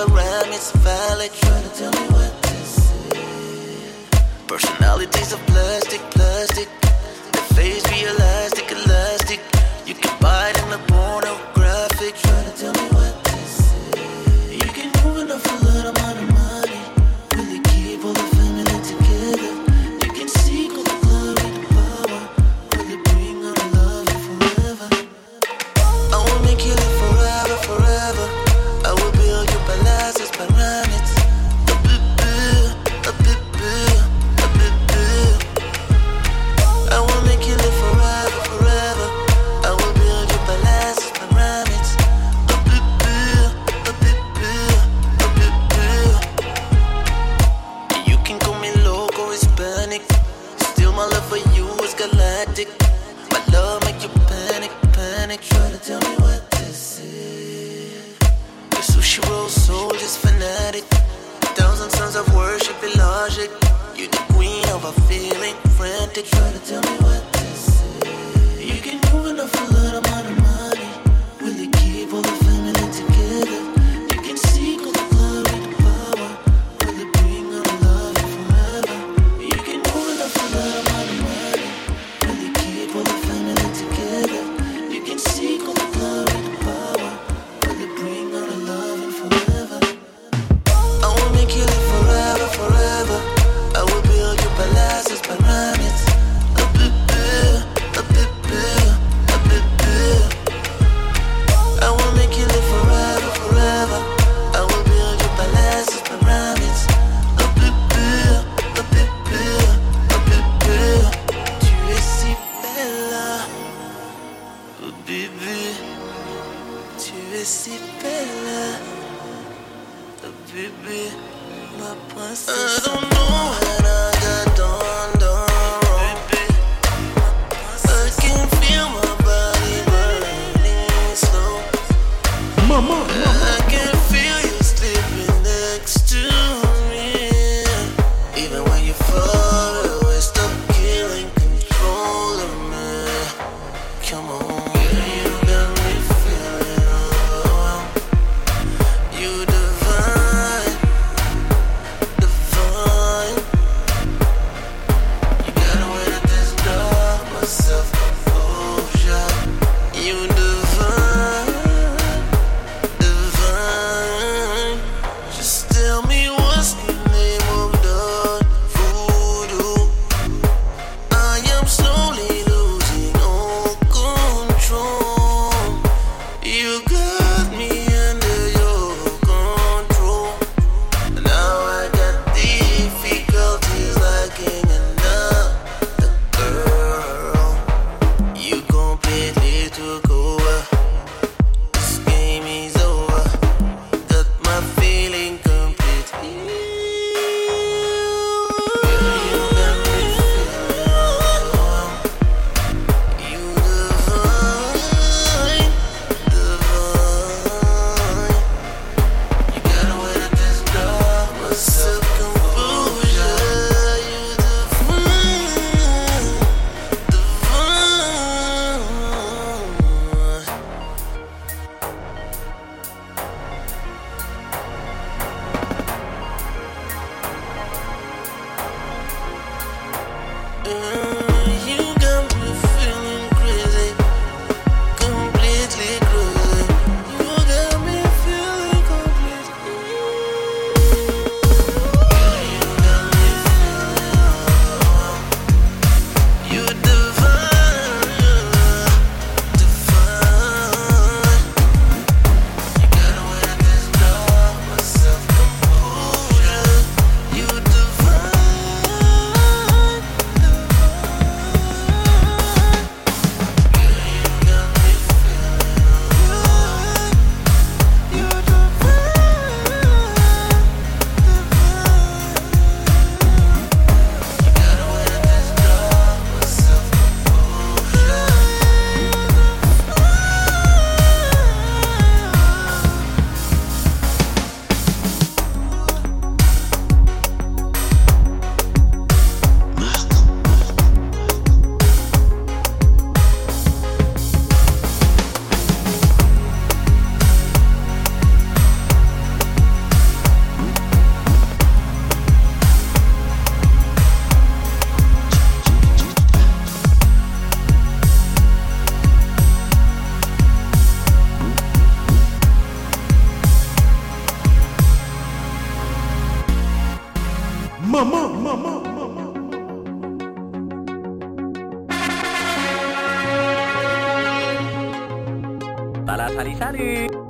a rhyme, it's valid. Try to tell me what this is. Personalities of Salam tari.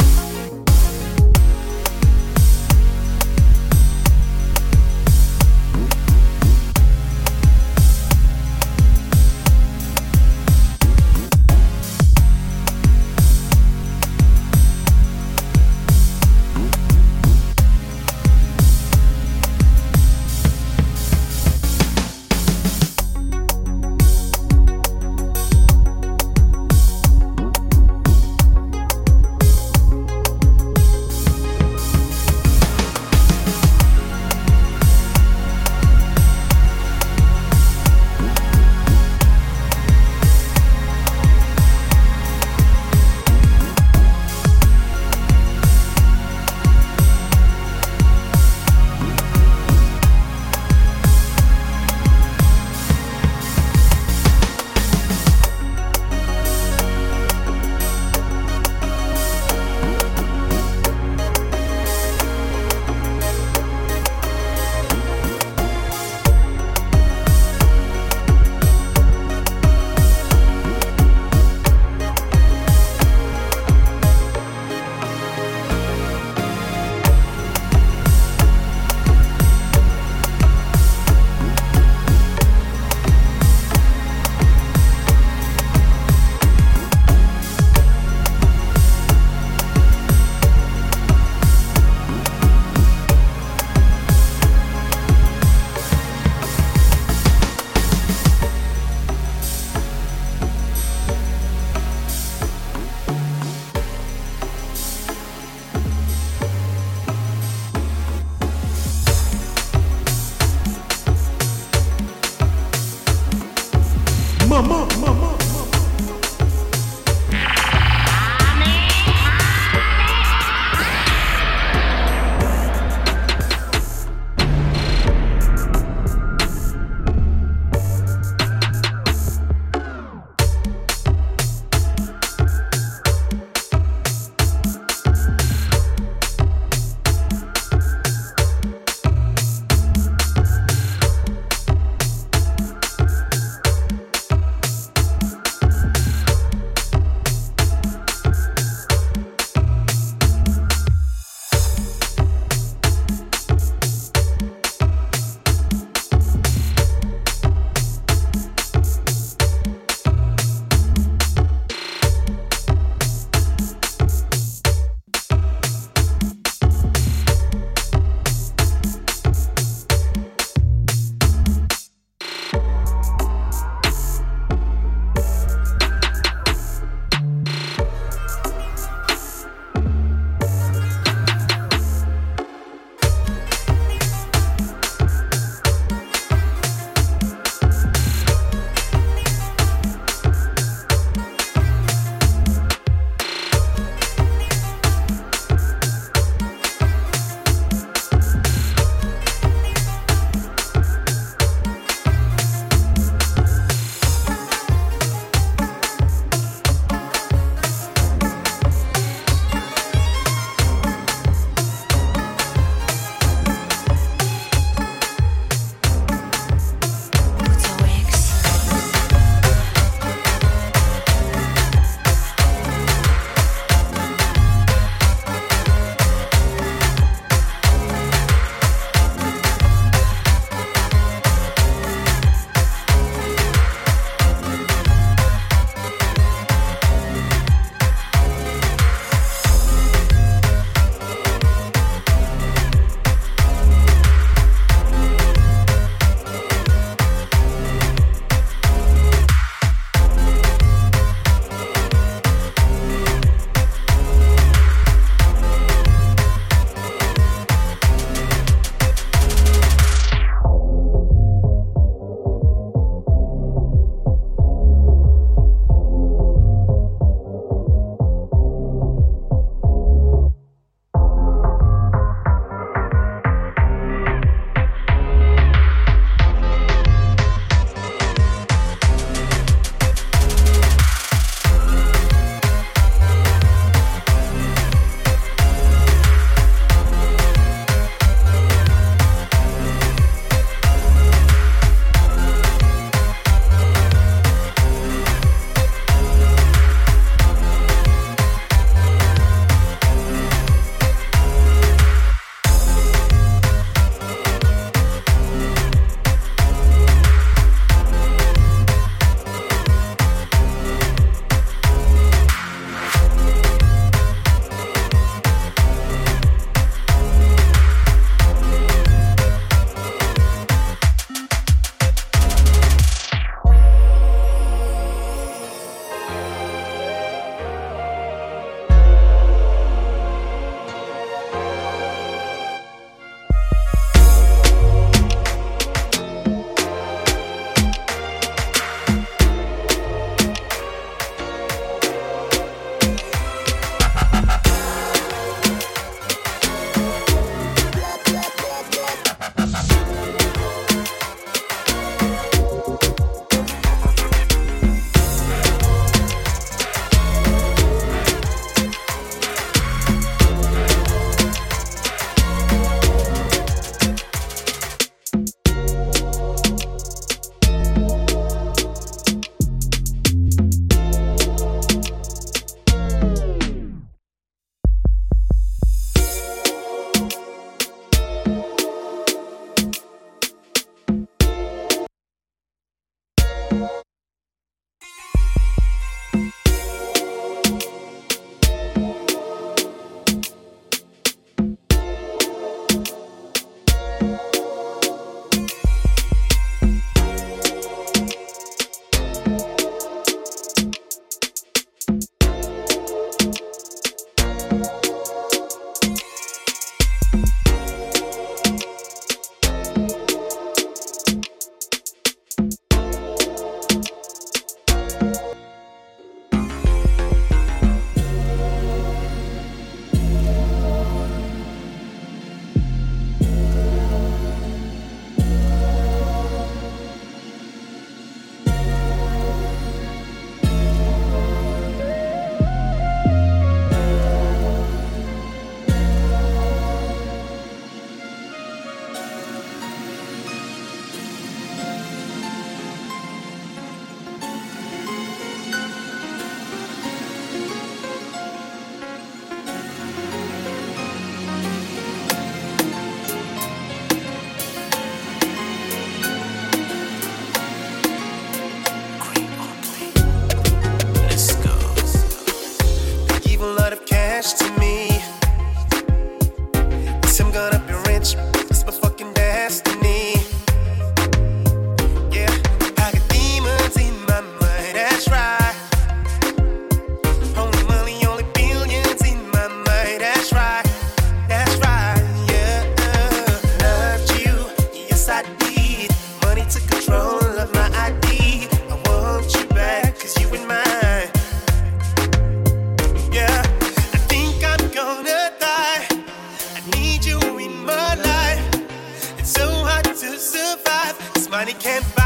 Can't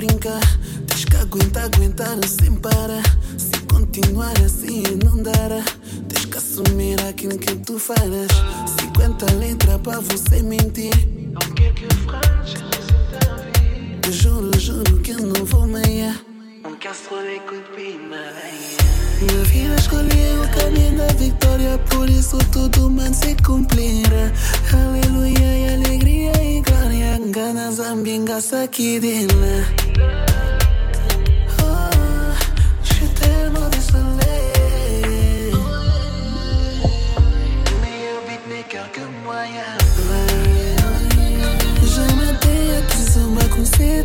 brincar. Tens que aguentar, aguentar sem parar. Se continuar assim, não dará. Tens que assumir aquilo que tu farás. 50 letras para você mentir. Não quero que eu juro, juro que eu não vou meia. Na minha vida escolheu o caminho da vitória, por isso tudo mais se cumprirá. Aleluia e alegria e glória, ganas ambingas aqui de lá.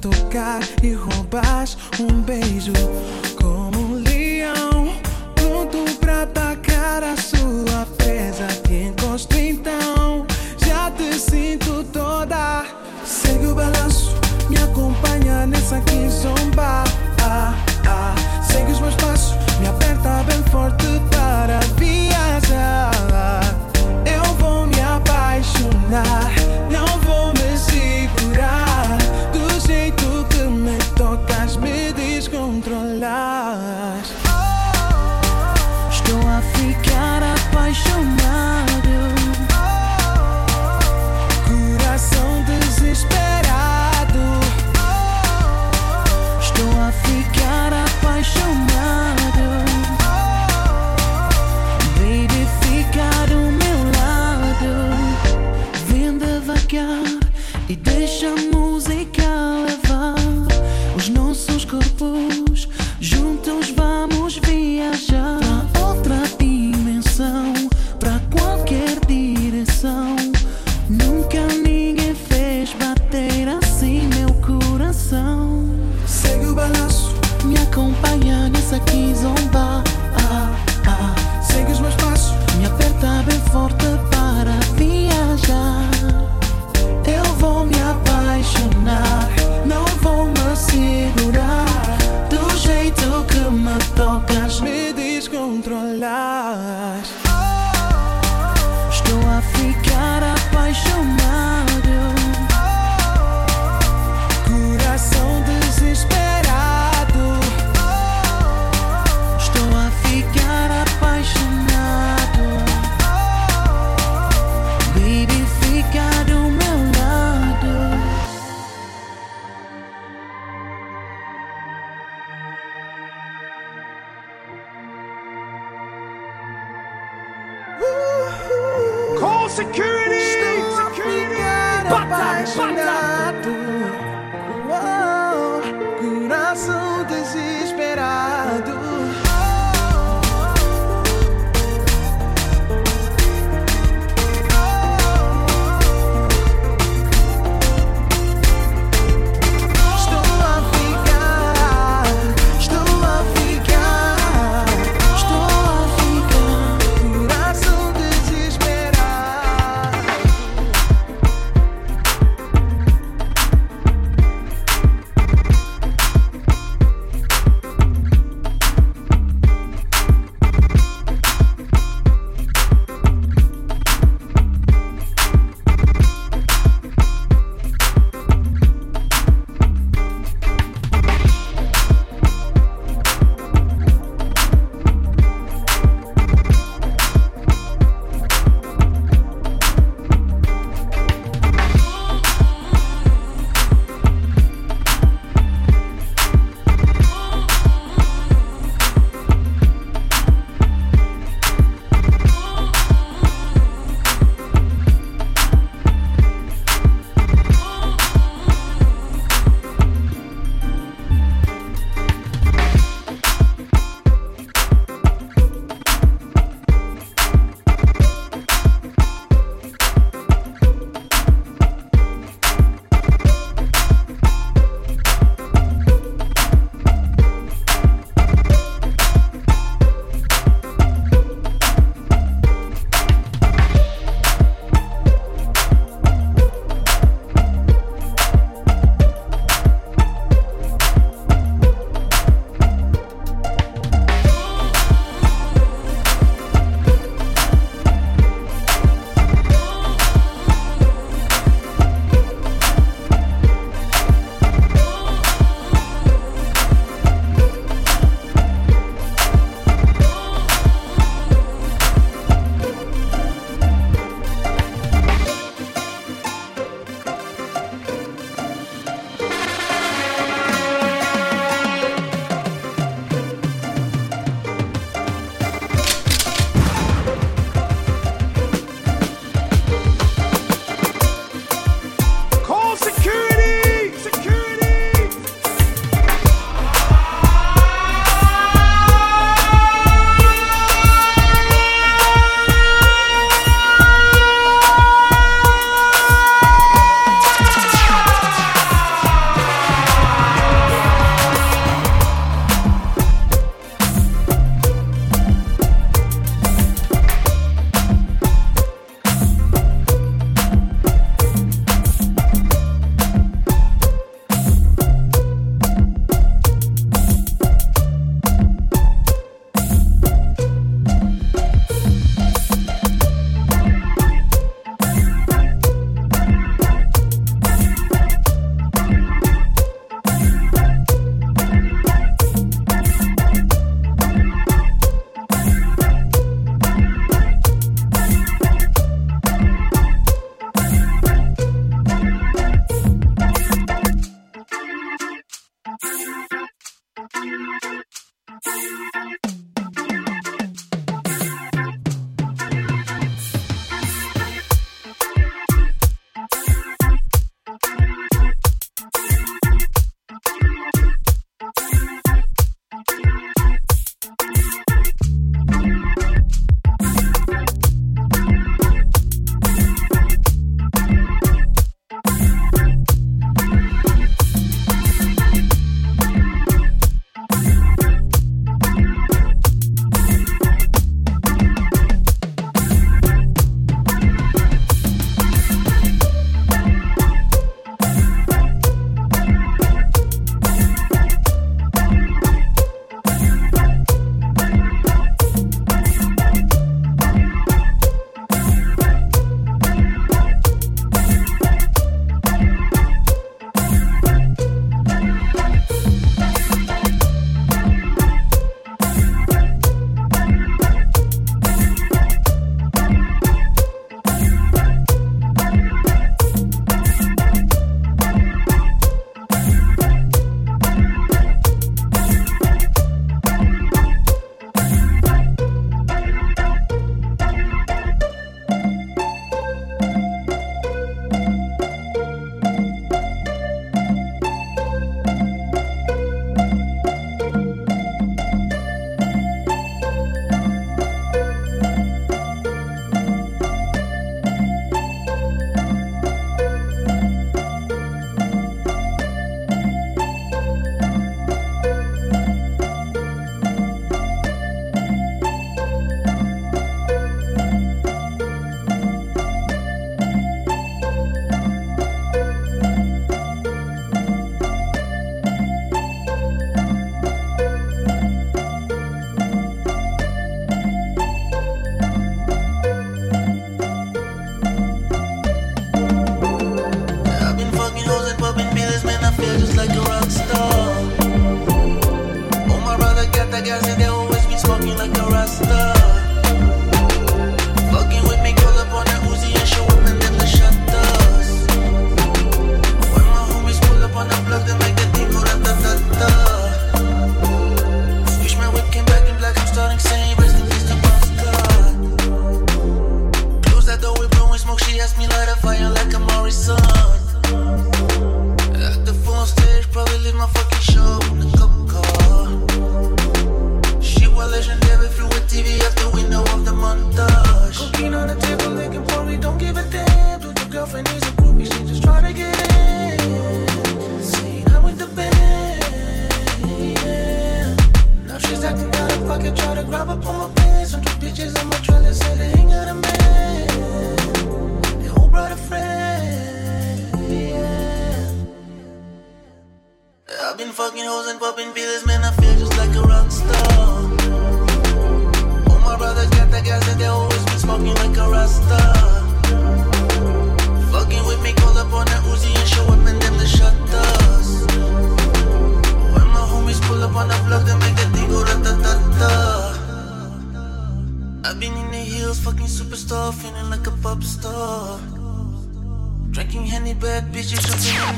tocar e roubar um beijo.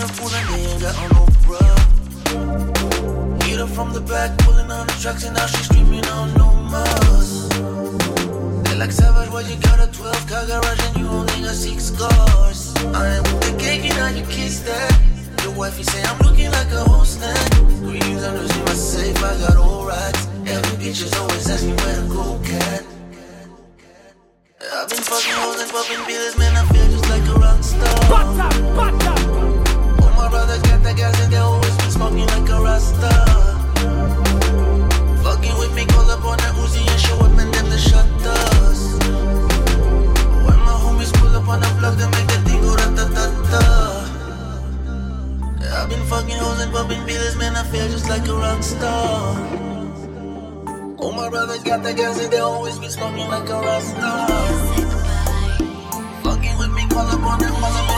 The and they ain't got on no bra. Hit her from the back, pulling on the tracks, and now she's screaming on no mas. They like savage, why you got a 12 car garage and you only got six cars? I am with the cake, and now you kiss that. Your wifey say I'm looking like a whole snack. Greens under in my safe, I got all racks. Every bitch is always asking where to go, cat. I've been fucking hoes and popping pills, man. I feel just like a rock star. All my brothers got that gas and they always been smoking like a rasta. Fucking with me, call up on that Uzi and show up and them the shutters. When my homies pull up on the block, they make that thing go da. I've been fucking hoes and popping pills, man. I feel just like a rock star. All my brothers got that gas and they always be smoking like a rasta. Fucking with me, call up on that, call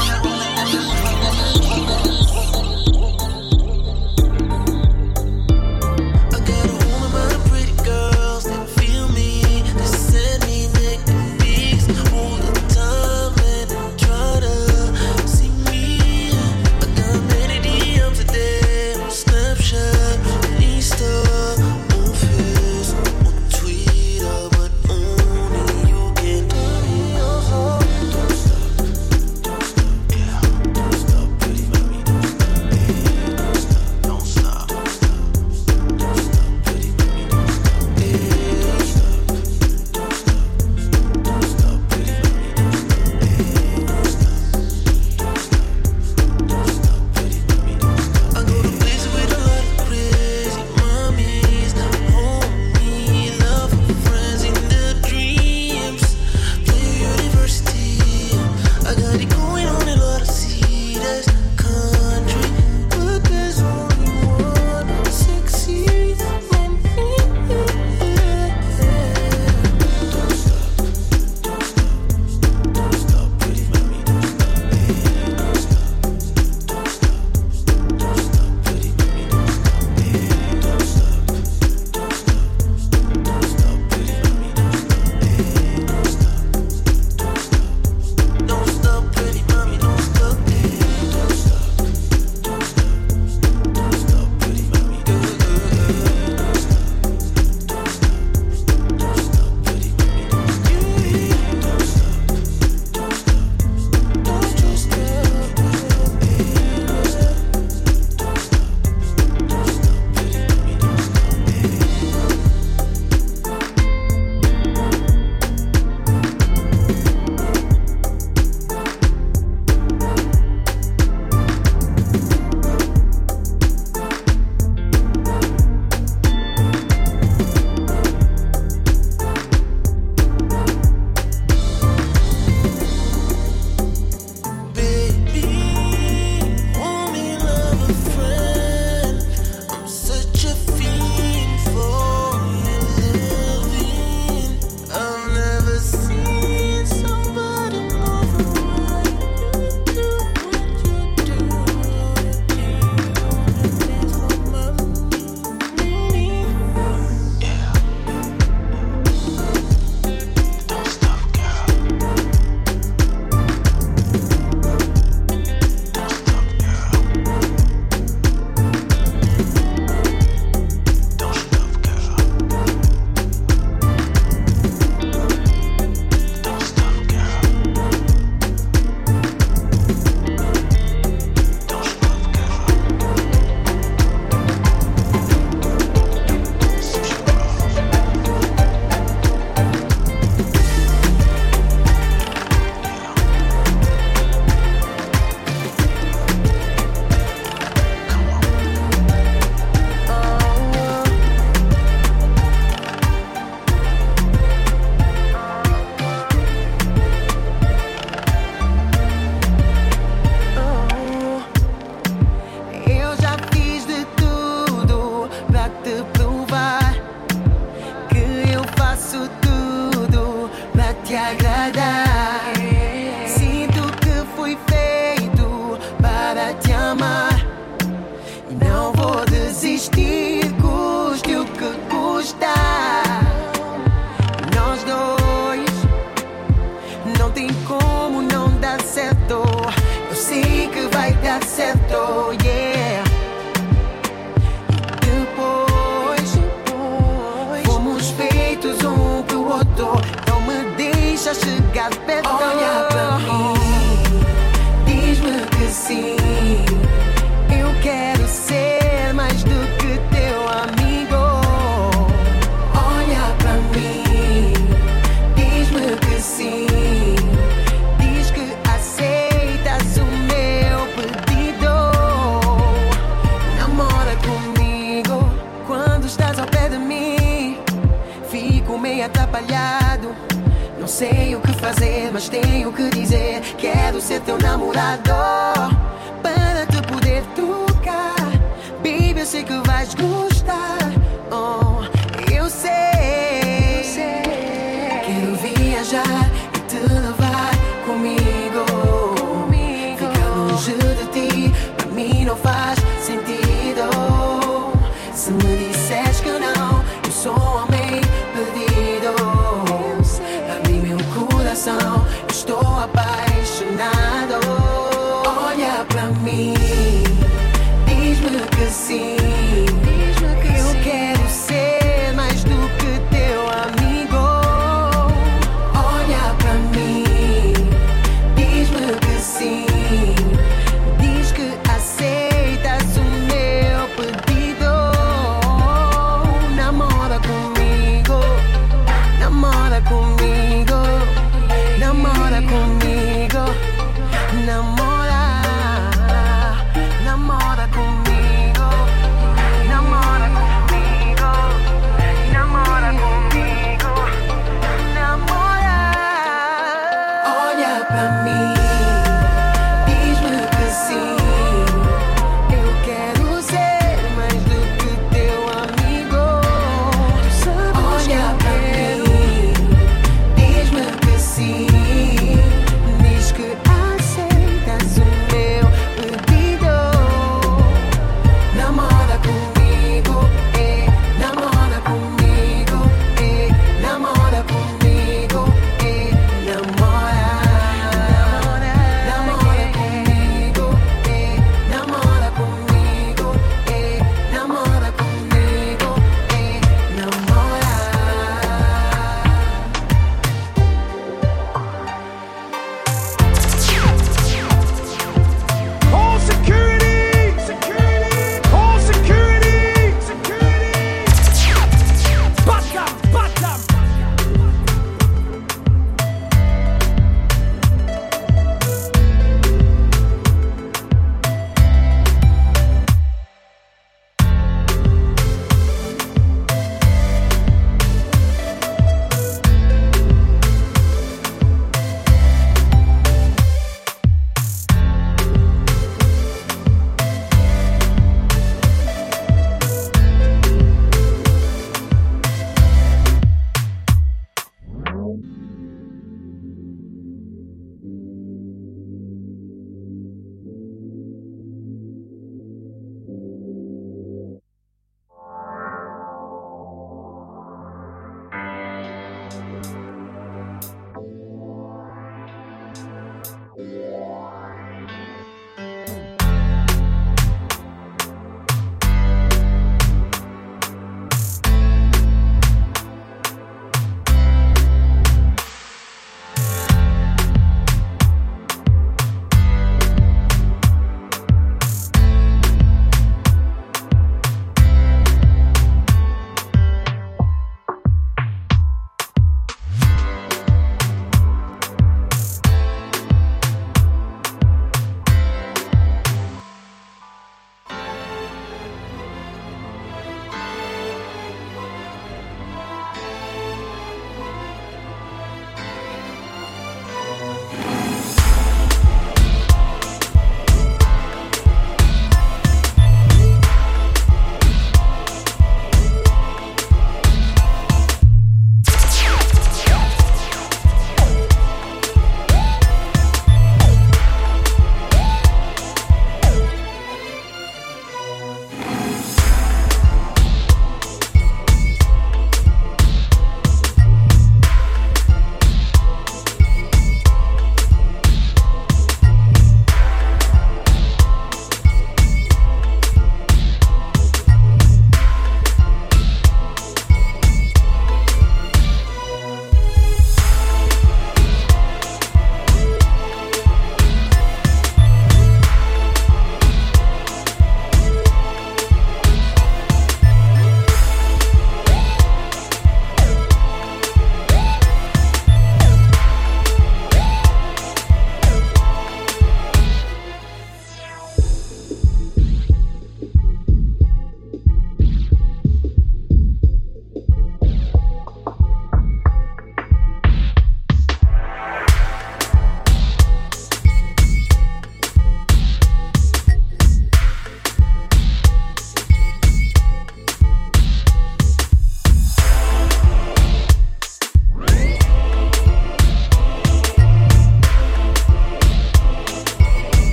mas tenho que dizer. Quero ser teu namorado.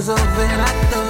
Resolver a dois,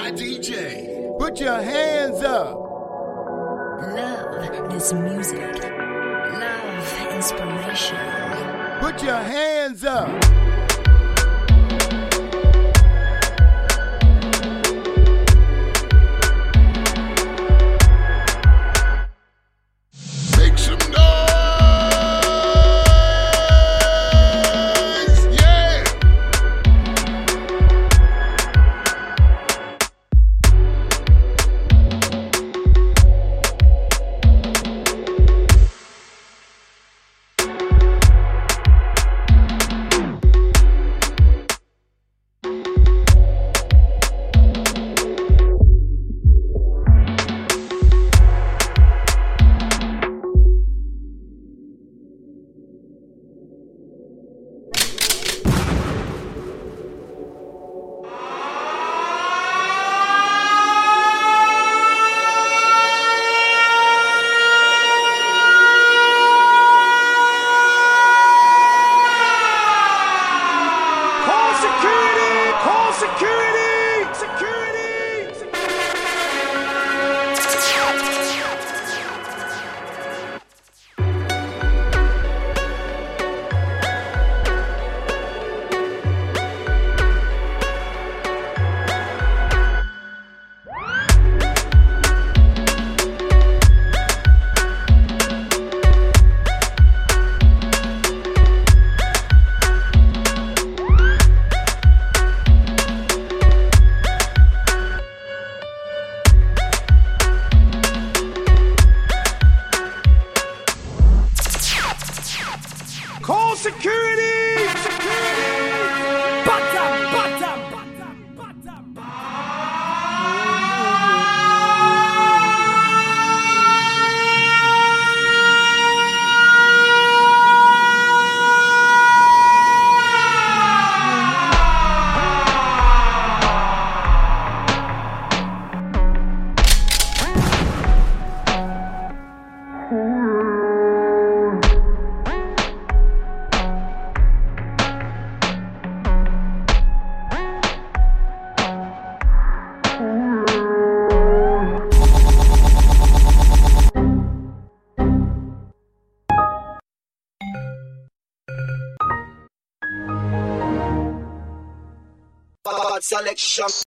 My DJ, put your hands up. Love is music. Love inspiration. Put your hands up. Selection.